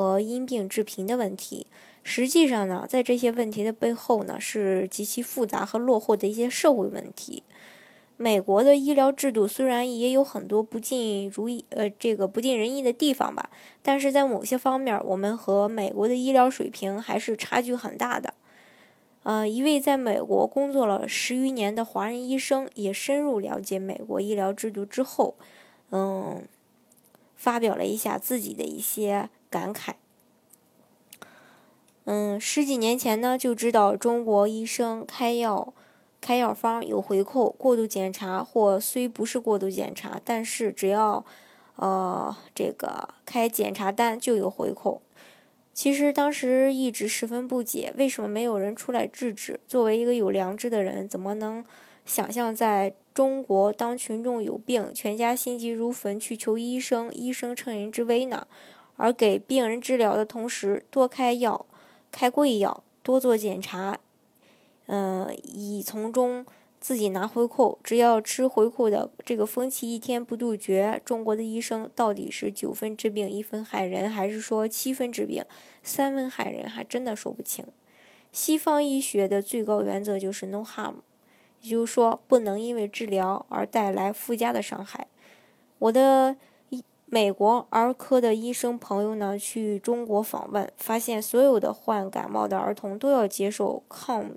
和因病致贫的问题，实际上呢，在这些问题的背后呢，是极其复杂和落后的一些社会问题。美国的医疗制度虽然也有很多不尽如意，呃，这个不尽人意的地方吧，但是在某些方面，我们和美国的医疗水平还是差距很大的。呃，一位在美国工作了十余年的华人医生，也深入了解美国医疗制度之后，嗯，发表了一下自己的一些。感慨，嗯，十几年前呢就知道中国医生开药、开药方有回扣，过度检查或虽不是过度检查，但是只要呃这个开检查单就有回扣。其实当时一直十分不解，为什么没有人出来制止？作为一个有良知的人，怎么能想象在中国当群众有病，全家心急如焚去求医生，医生乘人之危呢？而给病人治疗的同时，多开药、开贵药，多做检查，嗯，以从中自己拿回扣。只要吃回扣的这个风气一天不杜绝，中国的医生到底是九分治病一分害人，还是说七分治病三分害人，还真的说不清。西方医学的最高原则就是 no harm，也就是说不能因为治疗而带来附加的伤害。我的。美国儿科的医生朋友呢，去中国访问，发现所有的患感冒的儿童都要接受抗，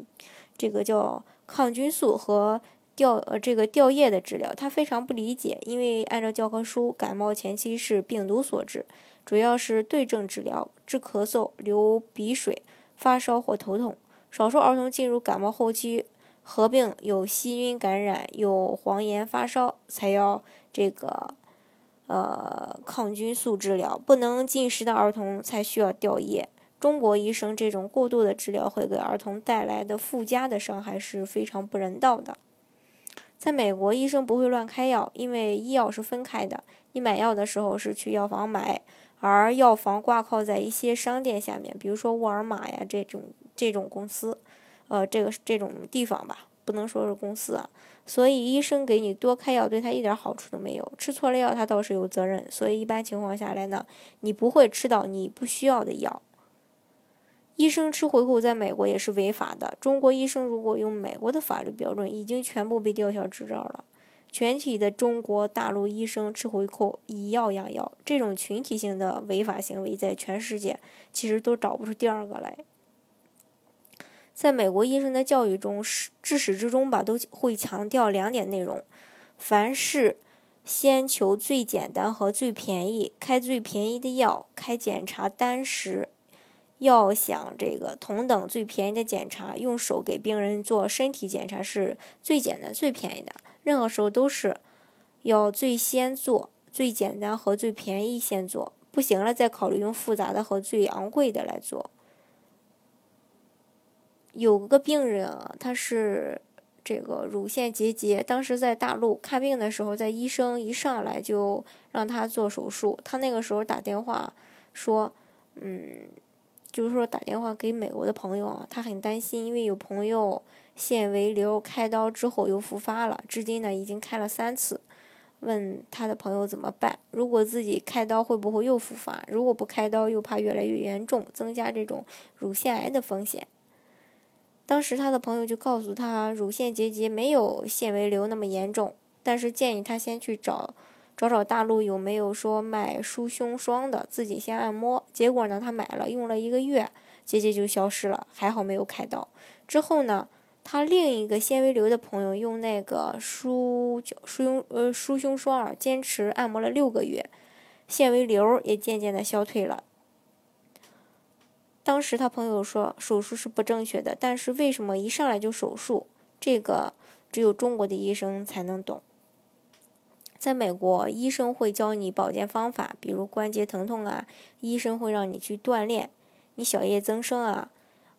这个叫抗菌素和吊呃这个吊液的治疗。他非常不理解，因为按照教科书，感冒前期是病毒所致，主要是对症治疗，治咳嗽、流鼻水、发烧或头痛。少数儿童进入感冒后期，合并有细菌感染、有黄炎、发烧，才要这个。呃，抗菌素治疗不能进食的儿童才需要吊液。中国医生这种过度的治疗会给儿童带来的附加的伤害是非常不人道的。在美国，医生不会乱开药，因为医药是分开的。你买药的时候是去药房买，而药房挂靠在一些商店下面，比如说沃尔玛呀这种这种公司，呃，这个这种地方吧。不能说是公司啊，所以医生给你多开药，对他一点好处都没有。吃错了药，他倒是有责任。所以一般情况下来呢，你不会吃到你不需要的药。医生吃回扣在美国也是违法的。中国医生如果用美国的法律标准，已经全部被吊销执照了。全体的中国大陆医生吃回扣，以药养药，这种群体性的违法行为，在全世界其实都找不出第二个来。在美国医生的教育中，始至始至终吧，都会强调两点内容：凡事先求最简单和最便宜，开最便宜的药；开检查单时，要想这个同等最便宜的检查，用手给病人做身体检查是最简单、最便宜的。任何时候都是要最先做最简单和最便宜先做，不行了再考虑用复杂的和最昂贵的来做。有个病人啊，他是这个乳腺结节，当时在大陆看病的时候，在医生一上来就让他做手术。他那个时候打电话说，嗯，就是说打电话给美国的朋友啊，他很担心，因为有朋友腺维瘤开刀之后又复发了，至今呢已经开了三次，问他的朋友怎么办？如果自己开刀会不会又复发？如果不开刀，又怕越来越严重，增加这种乳腺癌的风险。当时他的朋友就告诉他，乳腺结节没有纤维瘤那么严重，但是建议他先去找找找大陆有没有说卖舒胸霜的，自己先按摩。结果呢，他买了用了一个月，结节就消失了，还好没有开刀。之后呢，他另一个纤维瘤的朋友用那个舒舒胸呃舒胸霜啊，坚持按摩了六个月，纤维瘤也渐渐的消退了。当时他朋友说手术是不正确的，但是为什么一上来就手术？这个只有中国的医生才能懂。在美国，医生会教你保健方法，比如关节疼痛啊，医生会让你去锻炼；你小叶增生啊，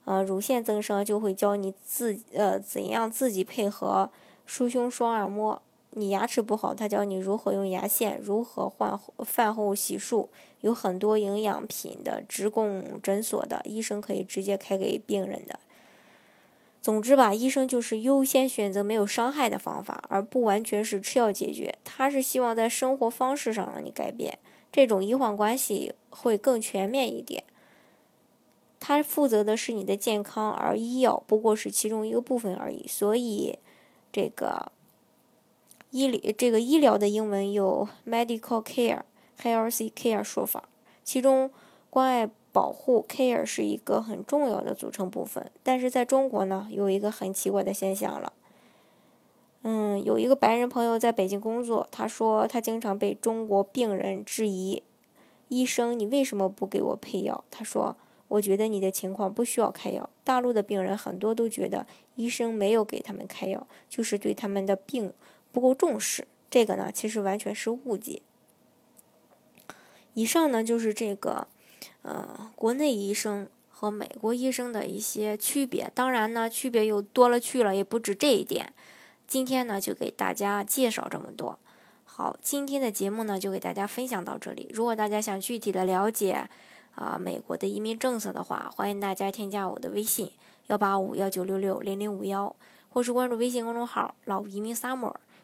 呃，乳腺增生就会教你自呃怎样自己配合舒胸双耳摸。你牙齿不好，他教你如何用牙线，如何换饭后洗漱。有很多营养品的直供诊所的医生可以直接开给病人的。总之吧，医生就是优先选择没有伤害的方法，而不完全是吃药解决。他是希望在生活方式上让你改变，这种医患关系会更全面一点。他负责的是你的健康，而医药不过是其中一个部分而已。所以，这个。医理这个医疗的英文有 medical care、health care 说法，其中关爱保护 care 是一个很重要的组成部分。但是在中国呢，有一个很奇怪的现象了。嗯，有一个白人朋友在北京工作，他说他经常被中国病人质疑：“医生，你为什么不给我配药？”他说：“我觉得你的情况不需要开药。”大陆的病人很多都觉得医生没有给他们开药，就是对他们的病。不够重视，这个呢，其实完全是误解。以上呢，就是这个，呃，国内医生和美国医生的一些区别。当然呢，区别又多了去了，也不止这一点。今天呢，就给大家介绍这么多。好，今天的节目呢，就给大家分享到这里。如果大家想具体的了解啊美国的移民政策的话，欢迎大家添加我的微信幺八五幺九六六零零五幺，或是关注微信公众号“老移民 summer”。